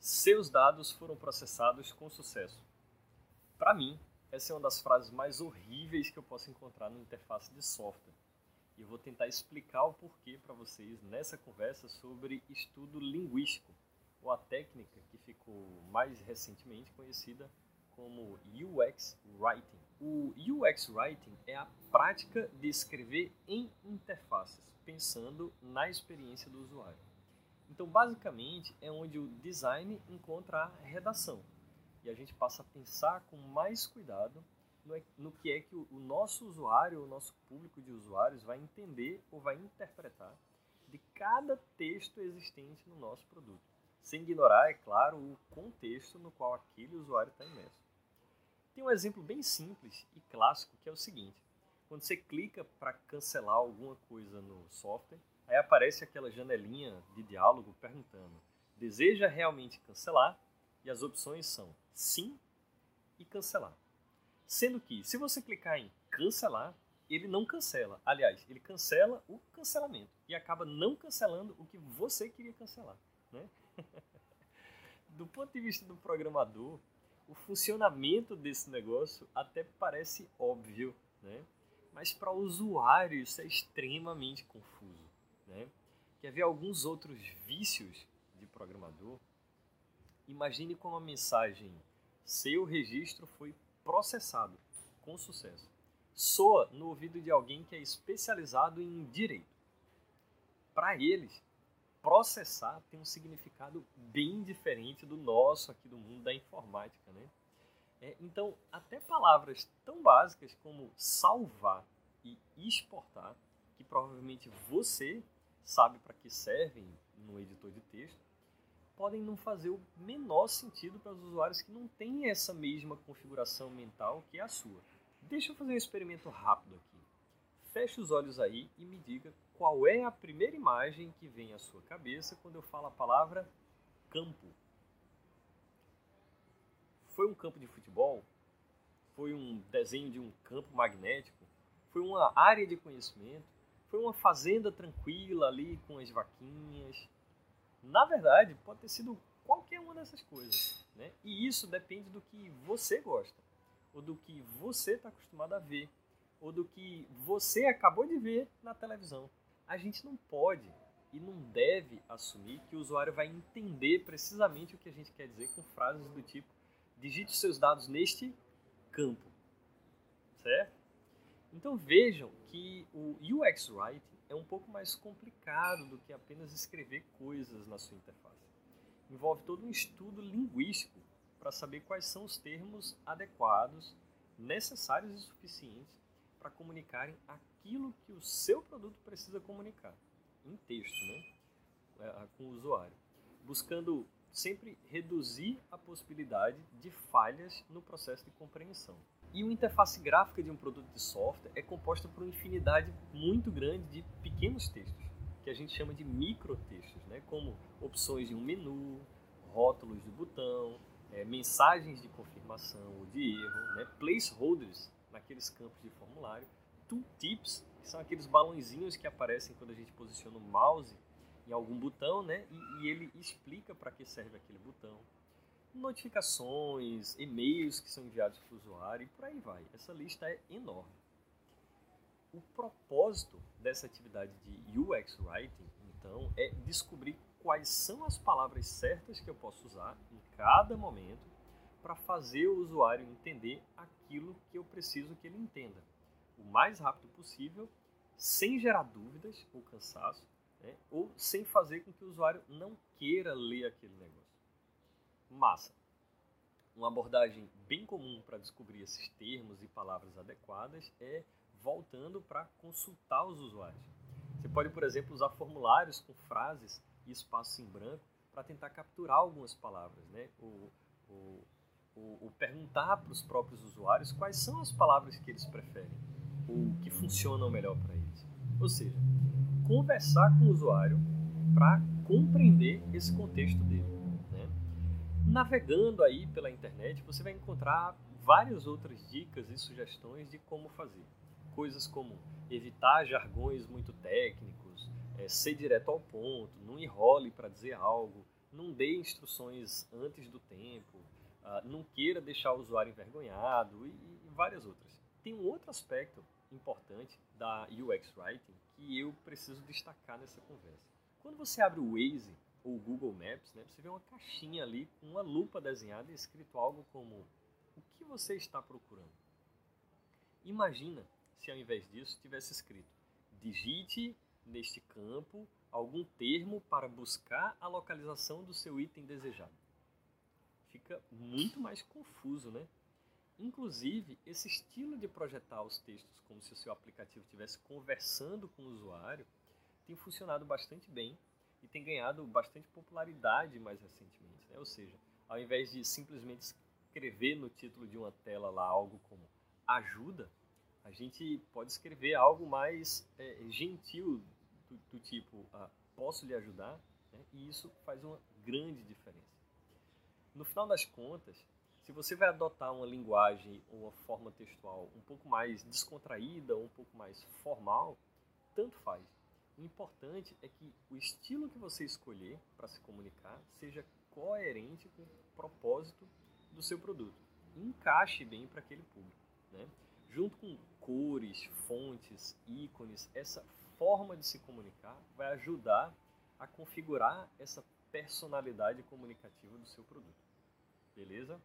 Seus dados foram processados com sucesso. Para mim, essa é uma das frases mais horríveis que eu posso encontrar na interface de software. E eu vou tentar explicar o porquê para vocês nessa conversa sobre estudo linguístico, ou a técnica que ficou mais recentemente conhecida como UX Writing. O UX Writing é a prática de escrever em interfaces, pensando na experiência do usuário. Então, basicamente, é onde o design encontra a redação. E a gente passa a pensar com mais cuidado no que é que o nosso usuário, o nosso público de usuários vai entender ou vai interpretar de cada texto existente no nosso produto. Sem ignorar, é claro, o contexto no qual aquele usuário está imerso. Tem um exemplo bem simples e clássico que é o seguinte: quando você clica para cancelar alguma coisa no software, aí aparece aquela janelinha de diálogo perguntando: deseja realmente cancelar? E as opções são sim e cancelar. Sendo que, se você clicar em cancelar, ele não cancela. Aliás, ele cancela o cancelamento e acaba não cancelando o que você queria cancelar. Né? do ponto de vista do programador, o funcionamento desse negócio até parece óbvio, né? mas para o usuário isso é extremamente confuso. Quer ver alguns outros vícios de programador? Imagine como a mensagem seu registro foi processado com sucesso. Soa no ouvido de alguém que é especializado em direito. Para eles, processar tem um significado bem diferente do nosso aqui do mundo da informática, né? É, então, até palavras tão básicas como salvar e exportar, que provavelmente você sabe para que servem no editor de texto, podem não fazer o menor sentido para os usuários que não têm essa mesma configuração mental que a sua. Deixa eu fazer um experimento rápido aqui. Feche os olhos aí e me diga qual é a primeira imagem que vem à sua cabeça quando eu falo a palavra campo. Foi um campo de futebol? Foi um desenho de um campo magnético? Foi uma área de conhecimento? Foi uma fazenda tranquila ali com as vaquinhas? Na verdade, pode ter sido qualquer uma dessas coisas. Né? E isso depende do que você gosta, ou do que você está acostumado a ver, ou do que você acabou de ver na televisão. A gente não pode e não deve assumir que o usuário vai entender precisamente o que a gente quer dizer com frases do tipo digite seus dados neste campo, certo? Então vejam que o UX Writing é um pouco mais complicado do que apenas escrever coisas na sua interface. Envolve todo um estudo linguístico para saber quais são os termos adequados, necessários e suficientes para comunicarem aquilo que o seu produto precisa comunicar, em texto, né? É, com o usuário, buscando sempre reduzir a possibilidade de falhas no processo de compreensão. E uma interface gráfica de um produto de software é composta por uma infinidade muito grande de pequenos textos, que a gente chama de microtextos, né? como opções de um menu, rótulos de botão, é, mensagens de confirmação ou de erro, né? placeholders naqueles campos de formulário, tooltips, que são aqueles balãozinhos que aparecem quando a gente posiciona o mouse em algum botão, né? E, e ele explica para que serve aquele botão. Notificações, e-mails que são enviados para o usuário e por aí vai. Essa lista é enorme. O propósito dessa atividade de UX Writing, então, é descobrir quais são as palavras certas que eu posso usar em cada momento para fazer o usuário entender aquilo que eu preciso que ele entenda o mais rápido possível, sem gerar dúvidas ou cansaço, né? ou sem fazer com que o usuário não queira ler aquele negócio. Massa. Uma abordagem bem comum para descobrir esses termos e palavras adequadas é voltando para consultar os usuários. Você pode, por exemplo, usar formulários com frases e espaços em branco para tentar capturar algumas palavras, né? ou, ou, ou, ou perguntar para os próprios usuários quais são as palavras que eles preferem ou que funcionam melhor para eles. Ou seja, conversar com o usuário para compreender esse contexto dele. Navegando aí pela internet, você vai encontrar várias outras dicas e sugestões de como fazer. Coisas como evitar jargões muito técnicos, é, ser direto ao ponto, não enrole para dizer algo, não dê instruções antes do tempo, uh, não queira deixar o usuário envergonhado e, e várias outras. Tem um outro aspecto importante da UX Writing que eu preciso destacar nessa conversa. Quando você abre o Waze ou Google Maps, né, você vê uma caixinha ali com uma lupa desenhada e escrito algo como o que você está procurando. Imagina se ao invés disso tivesse escrito digite neste campo algum termo para buscar a localização do seu item desejado. Fica muito mais confuso, né? Inclusive, esse estilo de projetar os textos como se o seu aplicativo estivesse conversando com o usuário tem funcionado bastante bem e tem ganhado bastante popularidade mais recentemente. Né? Ou seja, ao invés de simplesmente escrever no título de uma tela lá algo como ajuda, a gente pode escrever algo mais é, gentil do, do tipo ah, posso lhe ajudar né? e isso faz uma grande diferença. No final das contas, se você vai adotar uma linguagem ou uma forma textual um pouco mais descontraída um pouco mais formal, tanto faz. O importante é que o estilo que você escolher para se comunicar seja coerente com o propósito do seu produto. Encaixe bem para aquele público. Né? Junto com cores, fontes, ícones, essa forma de se comunicar vai ajudar a configurar essa personalidade comunicativa do seu produto. Beleza?